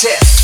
test.